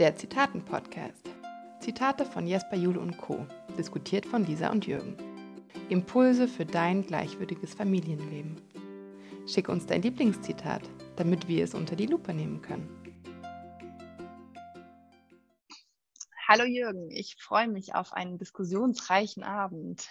Der Zitaten-Podcast. Zitate von Jesper Jule und Co. Diskutiert von Lisa und Jürgen. Impulse für dein gleichwürdiges Familienleben. Schick uns dein Lieblingszitat, damit wir es unter die Lupe nehmen können. Hallo Jürgen, ich freue mich auf einen diskussionsreichen Abend.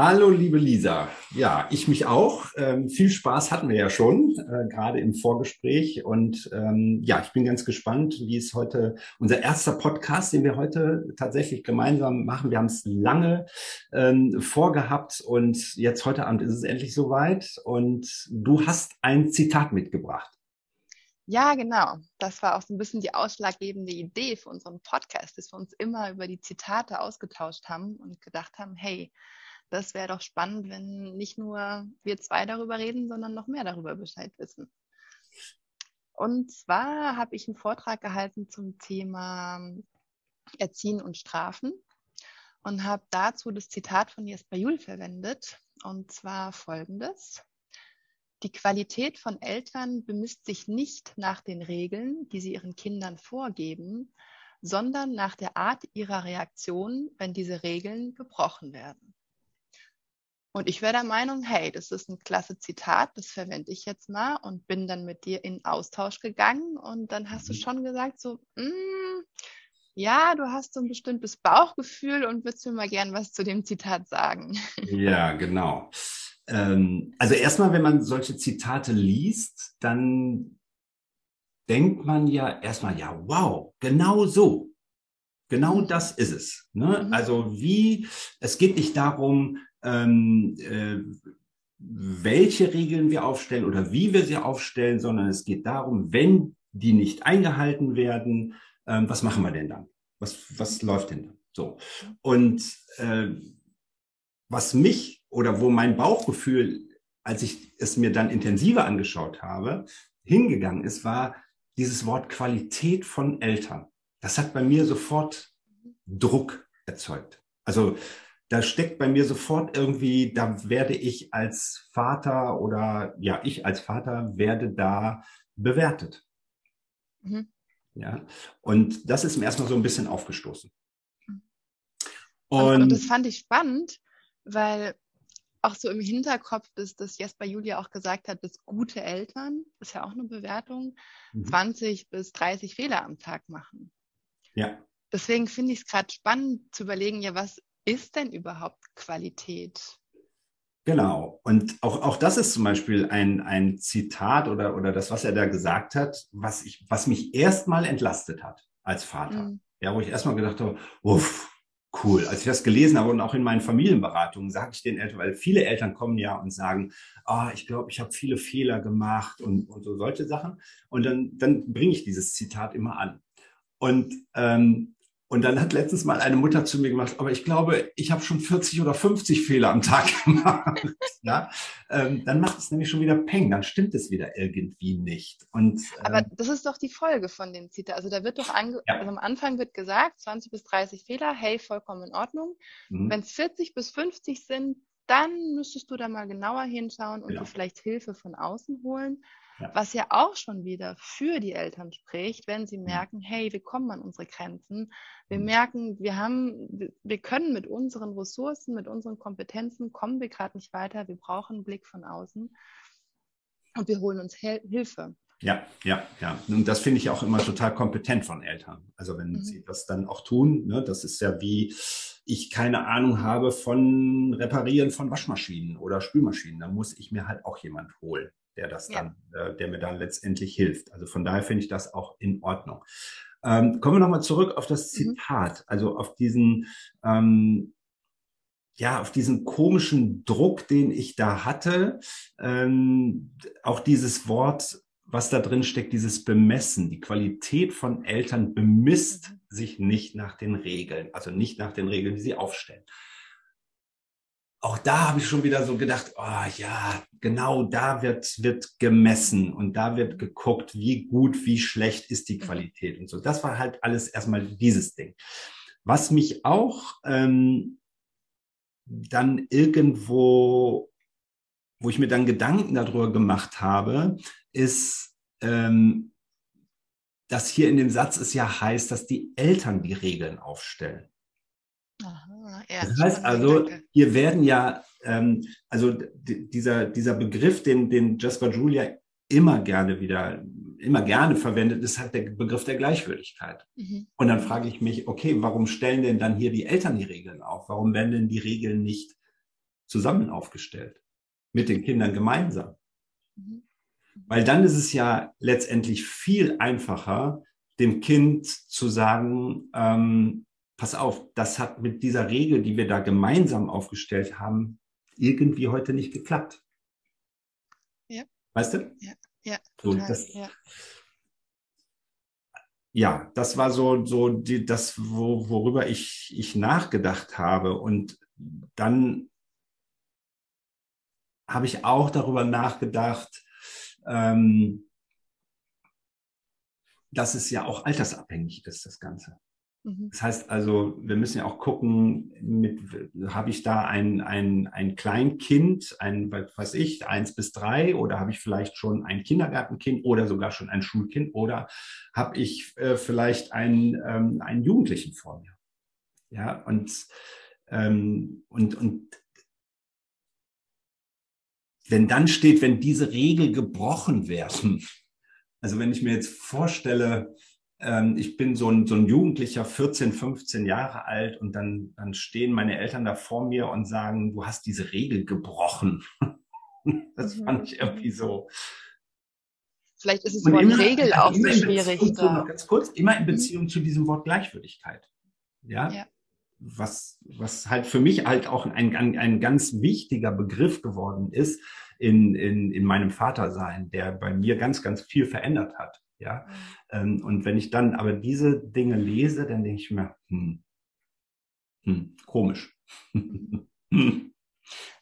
Hallo, liebe Lisa. Ja, ich mich auch. Ähm, viel Spaß hatten wir ja schon, äh, gerade im Vorgespräch. Und ähm, ja, ich bin ganz gespannt, wie es heute, unser erster Podcast, den wir heute tatsächlich gemeinsam machen. Wir haben es lange ähm, vorgehabt und jetzt heute Abend ist es endlich soweit. Und du hast ein Zitat mitgebracht. Ja, genau. Das war auch so ein bisschen die ausschlaggebende Idee für unseren Podcast, dass wir uns immer über die Zitate ausgetauscht haben und gedacht haben, hey, das wäre doch spannend, wenn nicht nur wir zwei darüber reden, sondern noch mehr darüber Bescheid wissen. Und zwar habe ich einen Vortrag gehalten zum Thema Erziehen und Strafen und habe dazu das Zitat von Jesper Juhl verwendet. Und zwar folgendes. Die Qualität von Eltern bemisst sich nicht nach den Regeln, die sie ihren Kindern vorgeben, sondern nach der Art ihrer Reaktion, wenn diese Regeln gebrochen werden. Und ich wäre der Meinung, hey, das ist ein klasse Zitat, das verwende ich jetzt mal und bin dann mit dir in Austausch gegangen und dann hast du mhm. schon gesagt, so, mm, ja, du hast so ein bestimmtes Bauchgefühl und würdest mir mal gern was zu dem Zitat sagen. Ja, genau. Ähm, also erstmal, wenn man solche Zitate liest, dann denkt man ja erstmal, ja, wow, genau so. Genau mhm. das ist es. Ne? Mhm. Also wie, es geht nicht darum, ähm, äh, welche Regeln wir aufstellen oder wie wir sie aufstellen, sondern es geht darum, wenn die nicht eingehalten werden, ähm, was machen wir denn dann? Was, was läuft denn dann? So. Und äh, was mich oder wo mein Bauchgefühl, als ich es mir dann intensiver angeschaut habe, hingegangen ist, war dieses Wort Qualität von Eltern. Das hat bei mir sofort Druck erzeugt. Also da steckt bei mir sofort irgendwie, da werde ich als Vater oder ja, ich als Vater werde da bewertet. Mhm. Ja, und das ist mir erstmal so ein bisschen aufgestoßen. Und, und, das fand ich spannend, weil auch so im Hinterkopf ist, dass Jesper Julia auch gesagt hat, dass gute Eltern, ist ja auch eine Bewertung, mhm. 20 bis 30 Fehler am Tag machen. Ja. Deswegen finde ich es gerade spannend zu überlegen, ja, was ist denn überhaupt Qualität? Genau. Und auch, auch das ist zum Beispiel ein, ein Zitat oder, oder das, was er da gesagt hat, was, ich, was mich erstmal entlastet hat als Vater. Mhm. Ja, wo ich erstmal gedacht habe, uff, cool. Als ich das gelesen habe und auch in meinen Familienberatungen sage ich den Eltern, weil viele Eltern kommen ja und sagen, ah, ich glaube, ich habe viele Fehler gemacht und, und so solche Sachen. Und dann, dann bringe ich dieses Zitat immer an. Und ähm, und dann hat letztens mal eine Mutter zu mir gemacht, aber ich glaube, ich habe schon 40 oder 50 Fehler am Tag gemacht. ja, ähm, dann macht es nämlich schon wieder Peng, dann stimmt es wieder irgendwie nicht. Und, äh, aber das ist doch die Folge von dem Zitat. Also da wird doch ange ja. also am Anfang wird gesagt, 20 bis 30 Fehler, hey, vollkommen in Ordnung. Mhm. Wenn es 40 bis 50 sind, dann müsstest du da mal genauer hinschauen und ja. dir vielleicht Hilfe von außen holen. Ja. Was ja auch schon wieder für die Eltern spricht, wenn sie mhm. merken, hey, wir kommen an unsere Grenzen. Wir mhm. merken, wir haben, wir können mit unseren Ressourcen, mit unseren Kompetenzen, kommen wir gerade nicht weiter. Wir brauchen einen Blick von außen und wir holen uns Hel Hilfe. Ja, ja, ja. Und das finde ich auch immer total kompetent von Eltern. Also wenn mhm. sie das dann auch tun, ne, das ist ja wie ich keine Ahnung habe von Reparieren von Waschmaschinen oder Spülmaschinen. Da muss ich mir halt auch jemand holen der das dann, ja. äh, der mir dann letztendlich hilft. Also von daher finde ich das auch in Ordnung. Ähm, kommen wir nochmal zurück auf das mhm. Zitat, mhm. also auf diesen, ähm, ja, auf diesen komischen Druck, den ich da hatte. Ähm, auch dieses Wort, was da drin steckt, dieses Bemessen. Die Qualität von Eltern bemisst mhm. sich nicht nach den Regeln, also nicht nach den Regeln, die sie aufstellen auch da habe ich schon wieder so gedacht, oh ja, genau da wird, wird gemessen und da wird geguckt, wie gut, wie schlecht ist die Qualität und so. Das war halt alles erstmal dieses Ding. Was mich auch ähm, dann irgendwo, wo ich mir dann Gedanken darüber gemacht habe, ist, ähm, dass hier in dem Satz es ja heißt, dass die Eltern die Regeln aufstellen. Aha, ja, das heißt also, Gedanke. hier werden ja, ähm, also dieser, dieser Begriff, den, den Jasper Julia immer gerne wieder, immer gerne verwendet, ist halt der Begriff der Gleichwürdigkeit. Mhm. Und dann frage ich mich, okay, warum stellen denn dann hier die Eltern die Regeln auf? Warum werden denn die Regeln nicht zusammen aufgestellt? Mit den Kindern gemeinsam? Mhm. Weil dann ist es ja letztendlich viel einfacher, dem Kind zu sagen, ähm, pass auf, das hat mit dieser Regel, die wir da gemeinsam aufgestellt haben, irgendwie heute nicht geklappt. Ja. Weißt du? Ja, ja. So, das, ja. ja. das war so, so die, das, wo, worüber ich, ich nachgedacht habe. Und dann habe ich auch darüber nachgedacht, ähm, dass es ja auch altersabhängig ist, das Ganze. Mhm. Das heißt also, wir müssen ja auch gucken, habe ich da ein, ein, ein Kleinkind, ein, was ich, eins bis drei, oder habe ich vielleicht schon ein Kindergartenkind oder sogar schon ein Schulkind, oder habe ich äh, vielleicht einen, ähm, einen Jugendlichen vor mir? Ja, und, ähm, und, und wenn dann steht, wenn diese Regel gebrochen werden, also wenn ich mir jetzt vorstelle, ähm, ich bin so ein, so ein Jugendlicher, 14, 15 Jahre alt und dann, dann stehen meine Eltern da vor mir und sagen, du hast diese Regel gebrochen. das mhm. fand ich irgendwie so. Vielleicht ist es Wort Regel auch so schwierig. Zu, ganz kurz, immer in mhm. Beziehung mhm. zu diesem Wort Gleichwürdigkeit. Ja? ja. Was, was halt für mich halt auch ein, ein, ein ganz wichtiger Begriff geworden ist in, in, in meinem Vatersein, der bei mir ganz, ganz viel verändert hat. Ja. Mhm. Ähm, und wenn ich dann aber diese Dinge lese, dann denke ich mir, hm, hm, komisch.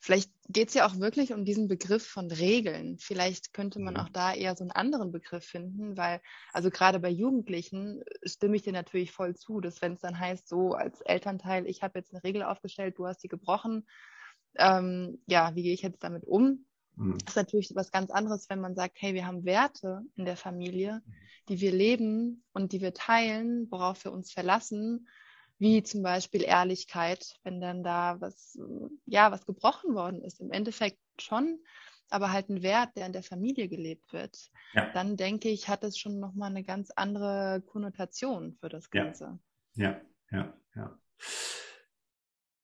Vielleicht geht es ja auch wirklich um diesen Begriff von Regeln. Vielleicht könnte man auch da eher so einen anderen Begriff finden, weil, also gerade bei Jugendlichen stimme ich dir natürlich voll zu, dass wenn es dann heißt, so als Elternteil, ich habe jetzt eine Regel aufgestellt, du hast sie gebrochen, ähm, ja, wie gehe ich jetzt damit um? Mhm. Das ist natürlich was ganz anderes, wenn man sagt, hey, wir haben Werte in der Familie, mhm. die wir leben und die wir teilen, worauf wir uns verlassen, wie zum Beispiel Ehrlichkeit, wenn dann da was, ja, was gebrochen worden ist. Im Endeffekt schon, aber halt ein Wert, der in der Familie gelebt wird. Ja. Dann denke ich, hat es schon nochmal eine ganz andere Konnotation für das Ganze. Ja, ja, ja. ja.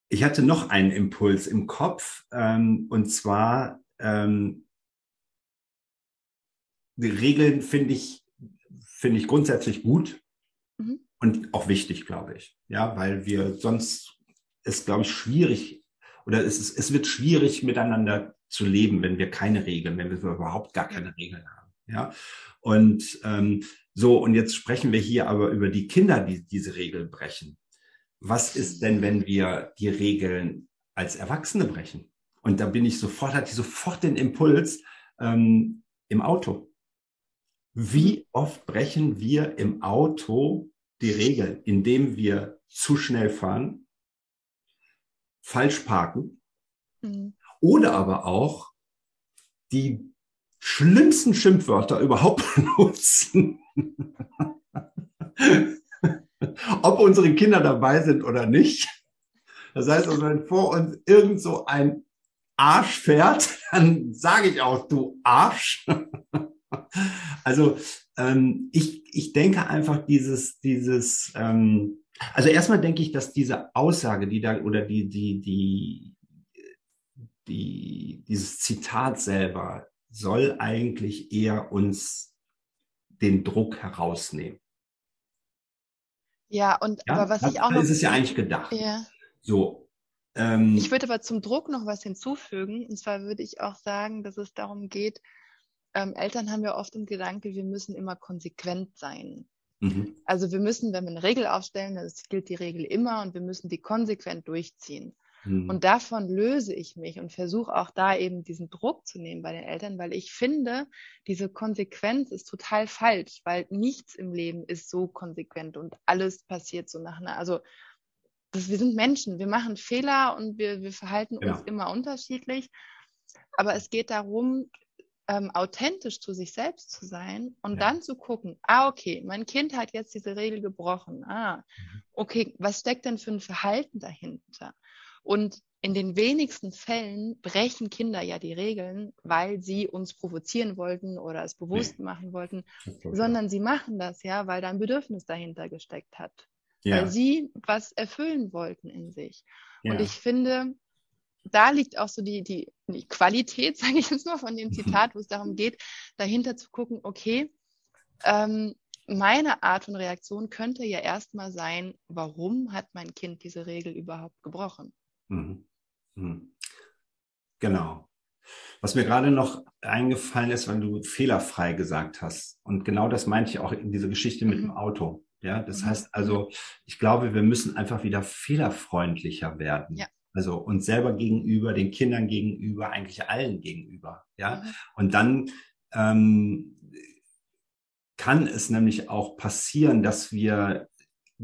Ich hatte noch einen Impuls im Kopf, ähm, und zwar ähm, die Regeln finde ich, finde ich grundsätzlich gut mhm. und auch wichtig, glaube ich. Ja, weil wir sonst ist, glaube ich, schwierig oder es, ist, es wird schwierig miteinander zu leben, wenn wir keine Regeln, wenn wir überhaupt gar keine Regeln haben. Ja, und ähm, so, und jetzt sprechen wir hier aber über die Kinder, die diese Regeln brechen. Was ist denn, wenn wir die Regeln als Erwachsene brechen? Und da bin ich sofort, hatte ich sofort den Impuls ähm, im Auto. Wie mhm. oft brechen wir im Auto die Regeln, indem wir zu schnell fahren, falsch parken mhm. oder aber auch die schlimmsten Schimpfwörter überhaupt benutzen. Ob unsere Kinder dabei sind oder nicht. Das heißt wenn vor uns irgend so ein Arsch fährt, dann sage ich auch, du Arsch. also ähm, ich, ich denke einfach dieses, dieses, ähm, also erstmal denke ich, dass diese Aussage, die da, oder die, die, die, die, dieses Zitat selber soll eigentlich eher uns den Druck herausnehmen. Ja, und ja, aber was ich auch noch. ist es ja eigentlich gedacht. Ja. So, ähm, ich würde aber zum Druck noch was hinzufügen. Und zwar würde ich auch sagen, dass es darum geht, ähm, Eltern haben ja oft im Gedanke, wir müssen immer konsequent sein. Mhm. Also wir müssen, wenn wir eine Regel aufstellen, dann gilt die Regel immer und wir müssen die konsequent durchziehen. Mhm. Und davon löse ich mich und versuche auch da eben diesen Druck zu nehmen bei den Eltern, weil ich finde, diese Konsequenz ist total falsch, weil nichts im Leben ist so konsequent und alles passiert so nach einer, also das, wir sind Menschen, wir machen Fehler und wir, wir verhalten genau. uns immer unterschiedlich. Aber es geht darum, ähm, authentisch zu sich selbst zu sein und ja. dann zu gucken, ah, okay, mein Kind hat jetzt diese Regel gebrochen. Ah, mhm. okay, was steckt denn für ein Verhalten dahinter? Und in den wenigsten Fällen brechen Kinder ja die Regeln, weil sie uns provozieren wollten oder es bewusst nee. machen wollten, sondern sie machen das ja, weil da ein Bedürfnis dahinter gesteckt hat. Ja. Weil sie was erfüllen wollten in sich. Ja. Und ich finde, da liegt auch so die, die, die Qualität, sage ich jetzt mal, von dem Zitat, wo es darum geht, dahinter zu gucken, okay, ähm, meine Art von Reaktion könnte ja erstmal sein, warum hat mein Kind diese Regel überhaupt gebrochen? Mhm. Mhm. Genau. Was mir gerade noch eingefallen ist, weil du fehlerfrei gesagt hast. Und genau das meinte ich auch in dieser Geschichte mit mhm. dem Auto. Ja, das mhm. heißt also, ich glaube, wir müssen einfach wieder fehlerfreundlicher werden. Ja. Also uns selber gegenüber, den Kindern gegenüber, eigentlich allen gegenüber. Ja. Mhm. Und dann ähm, kann es nämlich auch passieren, dass wir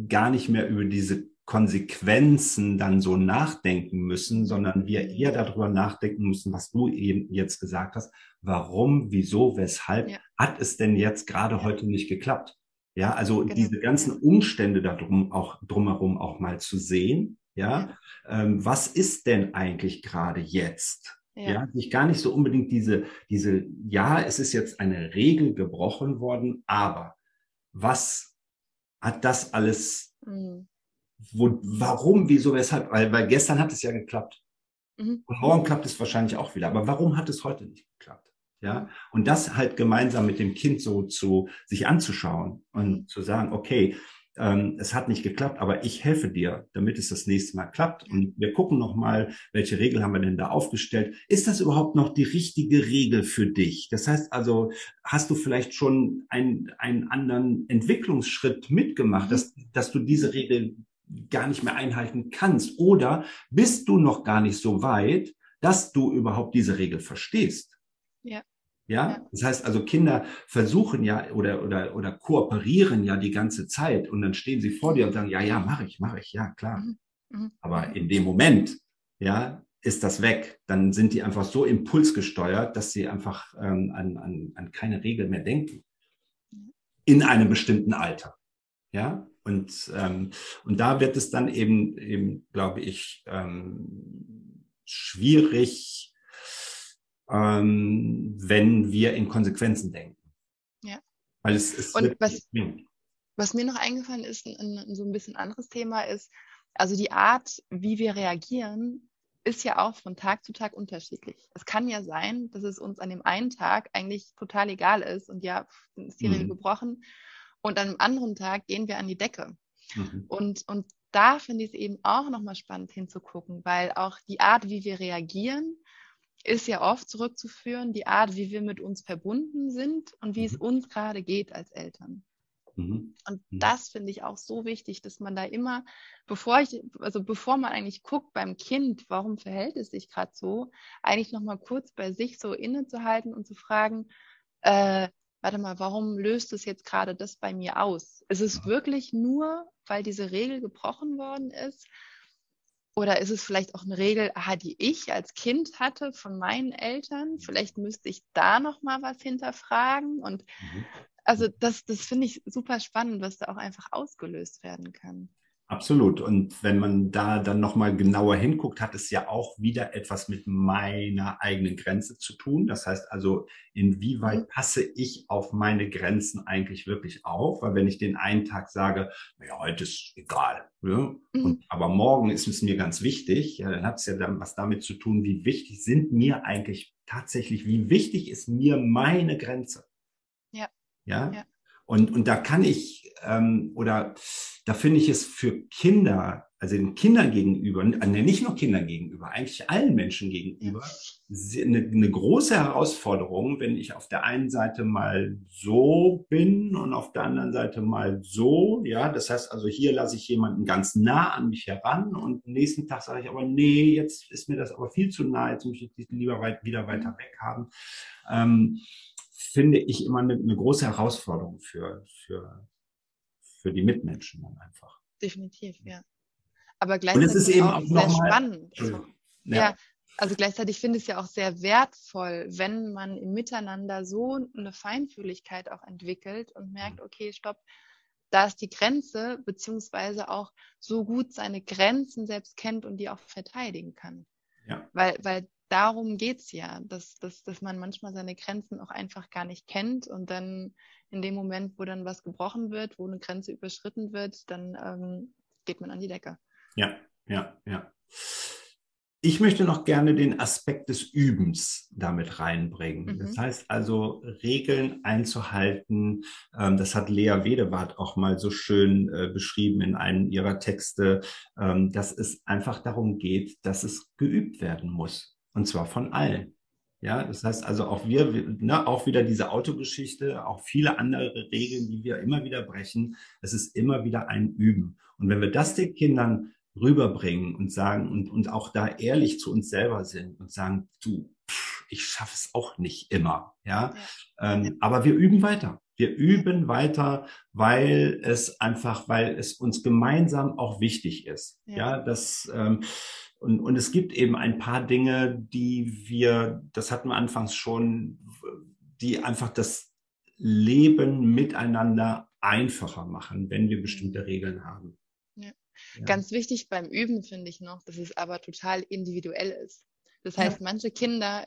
gar nicht mehr über diese Konsequenzen dann so nachdenken müssen, sondern wir eher darüber nachdenken müssen, was du eben jetzt gesagt hast. Warum, wieso, weshalb ja. hat es denn jetzt gerade ja. heute nicht geklappt? Ja, also genau. diese ganzen Umstände darum auch drumherum auch mal zu sehen ja, ähm, was ist denn eigentlich gerade jetzt? Ja. ja, sich gar nicht so unbedingt diese, diese, ja, es ist jetzt eine Regel gebrochen worden, aber was hat das alles, mhm. wo, warum, wieso, weshalb? Weil, weil gestern hat es ja geklappt. Mhm. Und morgen klappt es wahrscheinlich auch wieder. Aber warum hat es heute nicht geklappt? Ja, mhm. und das halt gemeinsam mit dem Kind so zu sich anzuschauen und mhm. zu sagen, okay, ähm, es hat nicht geklappt, aber ich helfe dir, damit es das nächste Mal klappt. Und wir gucken nochmal, welche Regel haben wir denn da aufgestellt? Ist das überhaupt noch die richtige Regel für dich? Das heißt also, hast du vielleicht schon einen, einen anderen Entwicklungsschritt mitgemacht, dass, dass du diese Regel gar nicht mehr einhalten kannst? Oder bist du noch gar nicht so weit, dass du überhaupt diese Regel verstehst? Ja. Ja, das heißt also, Kinder versuchen ja oder, oder, oder kooperieren ja die ganze Zeit und dann stehen sie vor dir und sagen, ja, ja, mache ich, mache ich, ja, klar. Mhm. Mhm. Aber in dem Moment, ja, ist das weg. Dann sind die einfach so impulsgesteuert, dass sie einfach ähm, an, an, an keine Regel mehr denken. In einem bestimmten Alter. Ja, und, ähm, und da wird es dann eben, eben glaube ich, ähm, schwierig, ähm, wenn wir in Konsequenzen denken. Ja. Weil es, es Und was, was mir noch eingefallen ist, ein, ein, so ein bisschen anderes Thema ist, also die Art, wie wir reagieren, ist ja auch von Tag zu Tag unterschiedlich. Es kann ja sein, dass es uns an dem einen Tag eigentlich total egal ist und ja, ist die Regel mhm. gebrochen und an einem anderen Tag gehen wir an die Decke. Mhm. Und, und da finde ich es eben auch nochmal spannend hinzugucken, weil auch die Art, wie wir reagieren, ist ja oft zurückzuführen, die Art, wie wir mit uns verbunden sind und wie mhm. es uns gerade geht als Eltern. Mhm. Und mhm. das finde ich auch so wichtig, dass man da immer, bevor ich, also bevor man eigentlich guckt beim Kind, warum verhält es sich gerade so, eigentlich nochmal kurz bei sich so innezuhalten und zu fragen, äh, warte mal, warum löst es jetzt gerade das bei mir aus? Ist es wirklich nur, weil diese Regel gebrochen worden ist? Oder ist es vielleicht auch eine Regel, aha, die ich als Kind hatte von meinen Eltern? Mhm. Vielleicht müsste ich da noch mal was hinterfragen. Und mhm. also das, das finde ich super spannend, was da auch einfach ausgelöst werden kann. Absolut. Und wenn man da dann nochmal genauer hinguckt, hat es ja auch wieder etwas mit meiner eigenen Grenze zu tun. Das heißt also, inwieweit mhm. passe ich auf meine Grenzen eigentlich wirklich auf? Weil wenn ich den einen Tag sage, ja, heute ist egal, ja, mhm. und, aber morgen ist es mir ganz wichtig, ja, dann hat es ja dann was damit zu tun, wie wichtig sind mir eigentlich tatsächlich, wie wichtig ist mir meine Grenze? Ja. Ja. ja. Und, und da kann ich, ähm, oder da finde ich es für Kinder, also den Kindern gegenüber, äh, nicht nur Kindern gegenüber, eigentlich allen Menschen gegenüber, eine, eine große Herausforderung, wenn ich auf der einen Seite mal so bin und auf der anderen Seite mal so. Ja, das heißt also, hier lasse ich jemanden ganz nah an mich heran und am nächsten Tag sage ich aber, nee, jetzt ist mir das aber viel zu nah, jetzt muss ich lieber weit, wieder weiter mhm. weg haben. Ähm, finde ich immer eine, eine große Herausforderung für, für, für die Mitmenschen dann einfach. Definitiv, ja. Aber gleichzeitig ist eben auch, auch sehr spannend. Ja. ja. Also gleichzeitig finde ich es ja auch sehr wertvoll, wenn man im Miteinander so eine Feinfühligkeit auch entwickelt und merkt, mhm. okay, stopp, da ist die Grenze, beziehungsweise auch so gut seine Grenzen selbst kennt und die auch verteidigen kann. Ja. Weil, weil darum geht es ja, dass, dass, dass man manchmal seine Grenzen auch einfach gar nicht kennt und dann in dem Moment, wo dann was gebrochen wird, wo eine Grenze überschritten wird, dann ähm, geht man an die Decke. Ja, ja, ja. Ich möchte noch gerne den Aspekt des Übens damit reinbringen. Mhm. Das heißt also, Regeln einzuhalten. Ähm, das hat Lea Wedewart auch mal so schön äh, beschrieben in einem ihrer Texte, ähm, dass es einfach darum geht, dass es geübt werden muss. Und zwar von allen. Ja, das heißt also auch wir, ne, auch wieder diese Autogeschichte, auch viele andere Regeln, die wir immer wieder brechen. Es ist immer wieder ein Üben. Und wenn wir das den Kindern rüberbringen und sagen und, und auch da ehrlich zu uns selber sind und sagen, du, pff, ich schaffe es auch nicht immer. Ja, ja. Ähm, aber wir üben weiter. Wir üben weiter, weil es einfach, weil es uns gemeinsam auch wichtig ist. Ja, ja das ähm, und, und es gibt eben ein paar Dinge, die wir, das hatten wir anfangs schon, die einfach das Leben miteinander einfacher machen, wenn wir bestimmte Regeln haben. Ja. Ja. Ganz wichtig beim Üben finde ich noch, dass es aber total individuell ist. Das heißt, ja. manche Kinder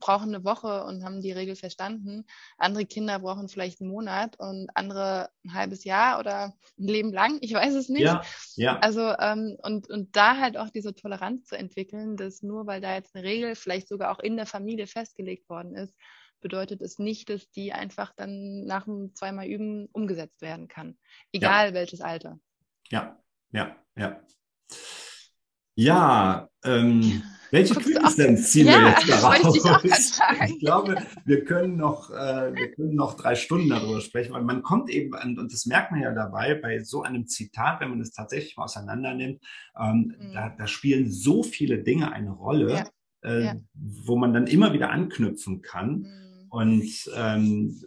brauchen eine Woche und haben die Regel verstanden. Andere Kinder brauchen vielleicht einen Monat und andere ein halbes Jahr oder ein Leben lang. Ich weiß es nicht. Ja, ja. Also ähm, und, und da halt auch diese Toleranz zu entwickeln, dass nur weil da jetzt eine Regel vielleicht sogar auch in der Familie festgelegt worden ist, bedeutet es nicht, dass die einfach dann nach dem zweimal Üben umgesetzt werden kann. Egal ja. welches Alter. Ja, ja, ja. Ja, ähm, welche Quintessenz ziehen ja, wir jetzt daraus? Ich, ich, glaube, wir können noch, äh, wir können noch drei Stunden darüber sprechen, weil man kommt eben an, und das merkt man ja dabei, bei so einem Zitat, wenn man es tatsächlich mal auseinander nimmt, ähm, mhm. da, da, spielen so viele Dinge eine Rolle, ja. Äh, ja. wo man dann immer wieder anknüpfen kann. Mhm. Und ähm,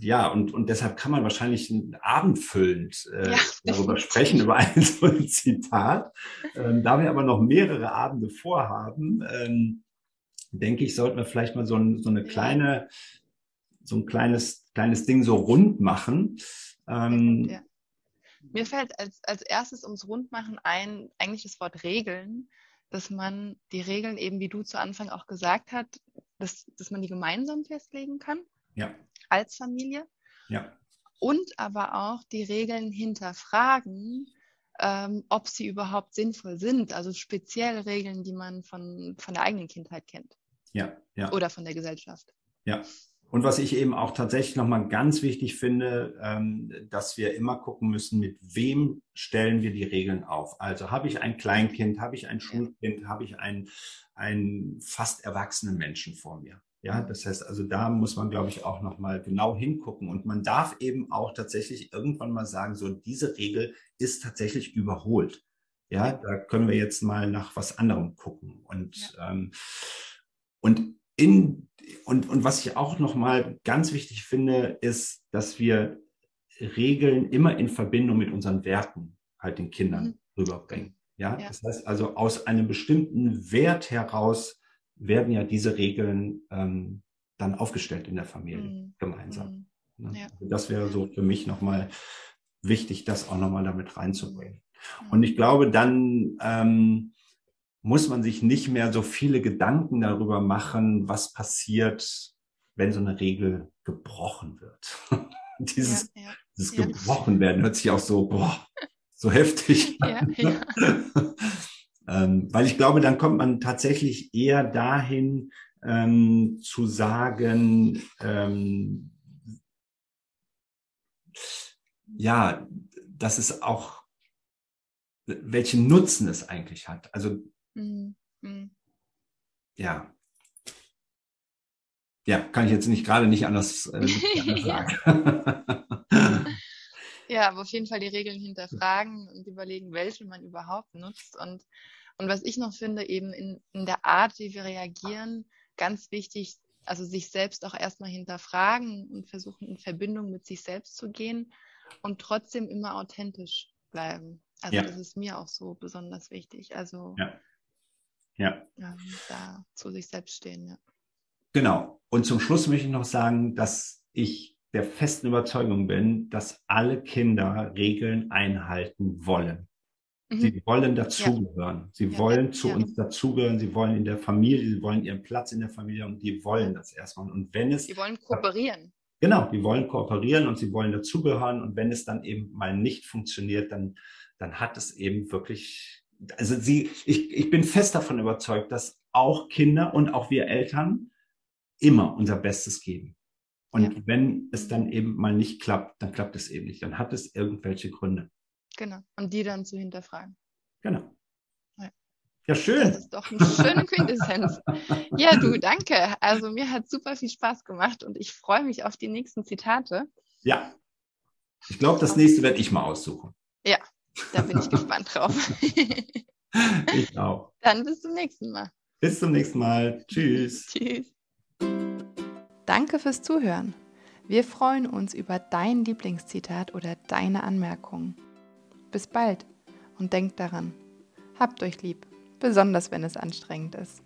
ja, und, und deshalb kann man wahrscheinlich abendfüllend äh, ja, darüber sprechen, über ein so ein Zitat. Ähm, da wir aber noch mehrere Abende vorhaben, ähm, denke ich, sollten wir vielleicht mal so, ein, so eine kleine, so ein kleines, kleines Ding so rund machen. Ähm, ja. Mir fällt als, als erstes ums Rundmachen ein, eigentlich das Wort Regeln, dass man die Regeln eben, wie du zu Anfang auch gesagt hast, dass, dass man die gemeinsam festlegen kann. Ja als Familie. Ja. Und aber auch die Regeln hinterfragen, ähm, ob sie überhaupt sinnvoll sind. Also speziell Regeln, die man von, von der eigenen Kindheit kennt. Ja, ja. Oder von der Gesellschaft. Ja. Und was ich eben auch tatsächlich nochmal ganz wichtig finde, ähm, dass wir immer gucken müssen, mit wem stellen wir die Regeln auf. Also habe ich ein Kleinkind, habe ich ein Schulkind, habe ich einen, einen fast erwachsenen Menschen vor mir. Ja, das heißt also, da muss man, glaube ich, auch nochmal genau hingucken. Und man darf eben auch tatsächlich irgendwann mal sagen, so diese Regel ist tatsächlich überholt. Ja, da können wir jetzt mal nach was anderem gucken. Und, ja. ähm, und in, und, und was ich auch nochmal ganz wichtig finde, ist, dass wir Regeln immer in Verbindung mit unseren Werten halt den Kindern mhm. rüberbringen. Ja? ja, das heißt also aus einem bestimmten Wert heraus werden ja diese Regeln ähm, dann aufgestellt in der Familie mhm. gemeinsam. Mhm. Ne? Ja. Also das wäre so für mich nochmal wichtig, das auch nochmal damit reinzubringen. Mhm. Und ich glaube, dann ähm, muss man sich nicht mehr so viele Gedanken darüber machen, was passiert, wenn so eine Regel gebrochen wird. dieses ja, ja, dieses ja. gebrochen werden hört sich auch so, boah, so heftig. Ähm, weil ich glaube, dann kommt man tatsächlich eher dahin ähm, zu sagen, ähm, ja, dass es auch, welchen Nutzen es eigentlich hat. Also, mhm. ja. Ja, kann ich jetzt nicht gerade nicht anders, äh, nicht anders sagen. ja, aber auf jeden Fall die Regeln hinterfragen und überlegen, welche man überhaupt nutzt und und was ich noch finde, eben in, in der Art, wie wir reagieren, ganz wichtig, also sich selbst auch erstmal hinterfragen und versuchen, in Verbindung mit sich selbst zu gehen und trotzdem immer authentisch bleiben. Also ja. das ist mir auch so besonders wichtig. Also ja. Ja. ja. Da zu sich selbst stehen, ja. Genau. Und zum Schluss möchte ich noch sagen, dass ich der festen Überzeugung bin, dass alle Kinder Regeln einhalten wollen. Mhm. Sie wollen dazugehören. Ja. Sie ja, wollen zu uns dazugehören. Sie wollen in der Familie, sie wollen ihren Platz in der Familie und die wollen das erstmal. Und wenn es. Sie wollen kooperieren. Genau, die wollen kooperieren und sie wollen dazugehören. Und wenn es dann eben mal nicht funktioniert, dann, dann hat es eben wirklich, also sie, ich, ich bin fest davon überzeugt, dass auch Kinder und auch wir Eltern immer unser Bestes geben. Und ja. wenn es dann eben mal nicht klappt, dann klappt es eben nicht. Dann hat es irgendwelche Gründe. Genau. Und die dann zu hinterfragen. Genau. Ja, ja schön. Das ist doch eine schöne Quintessenz. ja, du, danke. Also mir hat super viel Spaß gemacht und ich freue mich auf die nächsten Zitate. Ja. Ich glaube, das nächste werde ich mal aussuchen. Ja, da bin ich gespannt drauf. ich auch. Dann bis zum nächsten Mal. Bis zum nächsten Mal. Tschüss. Tschüss. Danke fürs Zuhören. Wir freuen uns über dein Lieblingszitat oder deine Anmerkungen. Bis bald und denkt daran, habt euch lieb, besonders wenn es anstrengend ist.